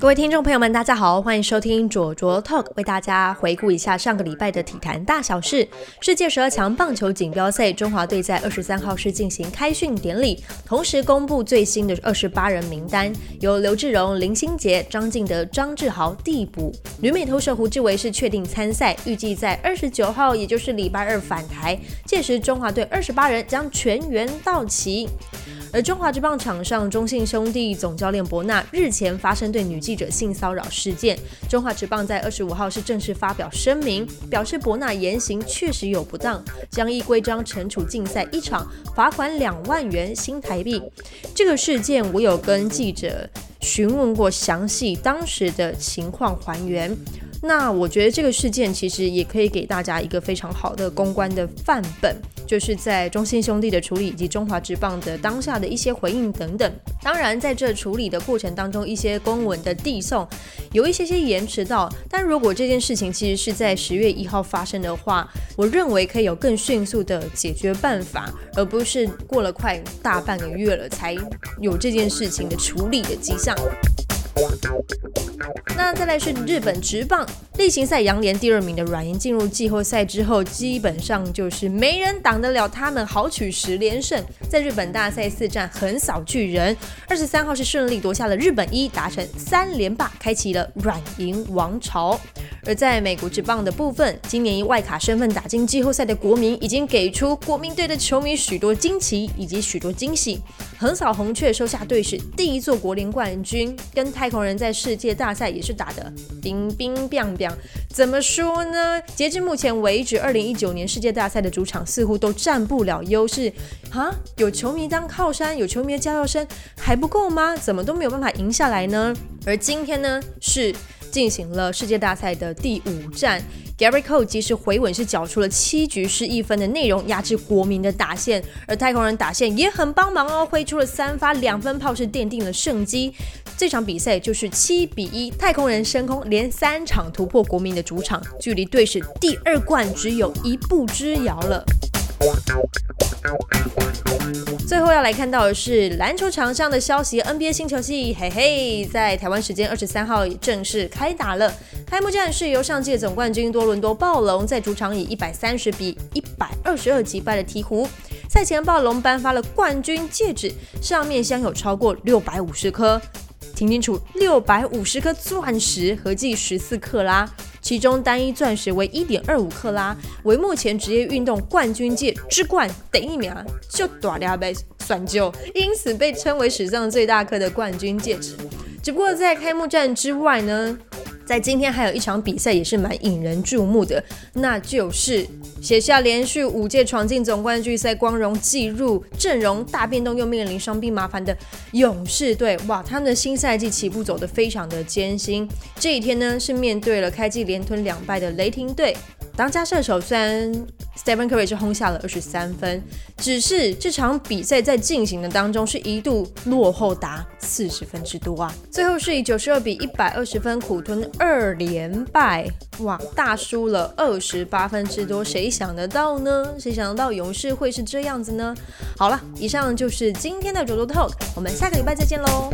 各位听众朋友们，大家好，欢迎收听左卓 Talk，为大家回顾一下上个礼拜的体坛大小事。世界十二强棒球锦标赛，中华队在二十三号是进行开训典礼，同时公布最新的二十八人名单，由刘志荣、林心杰、张敬德、张志豪递补。女美投手胡志伟是确定参赛，预计在二十九号，也就是礼拜二返台，届时中华队二十八人将全员到齐。而中华职棒场上，中信兄弟总教练伯纳日前发生对女记者性骚扰事件，中华职棒在二十五号是正式发表声明，表示伯纳言行确实有不当，将依规章惩处禁赛一场，罚款两万元新台币。这个事件我有跟记者询问过详细当时的情况还原。那我觉得这个事件其实也可以给大家一个非常好的公关的范本，就是在中信兄弟的处理以及中华职棒的当下的一些回应等等。当然，在这处理的过程当中，一些公文的递送有一些些延迟到。但如果这件事情其实是在十月一号发生的话，我认为可以有更迅速的解决办法，而不是过了快大半个月了才有这件事情的处理的迹象。那再来是日本直棒例行赛，杨联第二名的软银进入季后赛之后，基本上就是没人挡得了他们，豪取十连胜，在日本大赛四战横扫巨人。二十三号是顺利夺下了日本一，达成三连霸，开启了软银王朝。而在美国职棒的部分，今年以外卡身份打进季后赛的国民，已经给出国民队的球迷许多惊奇以及许多惊喜。横扫红雀，收下队史第一座国联冠军，跟太空人在世界大赛也是打的冰冰冰冰。怎么说呢？截至目前为止，二零一九年世界大赛的主场似乎都占不了优势啊！有球迷当靠山，有球迷的加油声还不够吗？怎么都没有办法赢下来呢？而今天呢，是进行了世界大赛的第五战。Gary Cole 及时回稳，是缴出了七局失一分的内容，压制国民的打线。而太空人打线也很帮忙哦，挥出了三发两分炮，是奠定了胜机。这场比赛就是七比一，太空人升空，连三场突破国民的主场，距离队史第二冠只有一步之遥了。最后要来看到的是篮球场上的消息，NBA 新球季，嘿嘿，在台湾时间二十三号正式开打了。开幕战是由上届总冠军多伦多暴龙在主场以一百三十比一百二十二击败了鹈鹕。赛前暴龙颁发了冠军戒指，上面镶有超过六百五十颗，听清楚，六百五十颗钻石，合计十四克拉。其中单一钻石为一点二五克拉，为目前职业运动冠军界之冠第一名，就大了呗算就，因此被称为史上最大颗的冠军戒指。只不过在开幕战之外呢？在今天还有一场比赛也是蛮引人注目的，那就是写下连续五届闯进总冠军赛光荣记录、阵容大变动又面临伤病麻烦的勇士队。哇，他们的新赛季起步走得非常的艰辛。这一天呢，是面对了开季连吞两败的雷霆队。当家射手虽然 Stephen Curry 是轰下了二十三分，只是这场比赛在进行的当中是一度落后达四十分之多啊！最后是以九十二比一百二十分苦吞二连败，哇，大输了二十八分之多，谁想得到呢？谁想得到勇士会是这样子呢？好了，以上就是今天的卓卓 Talk，我们下个礼拜再见喽。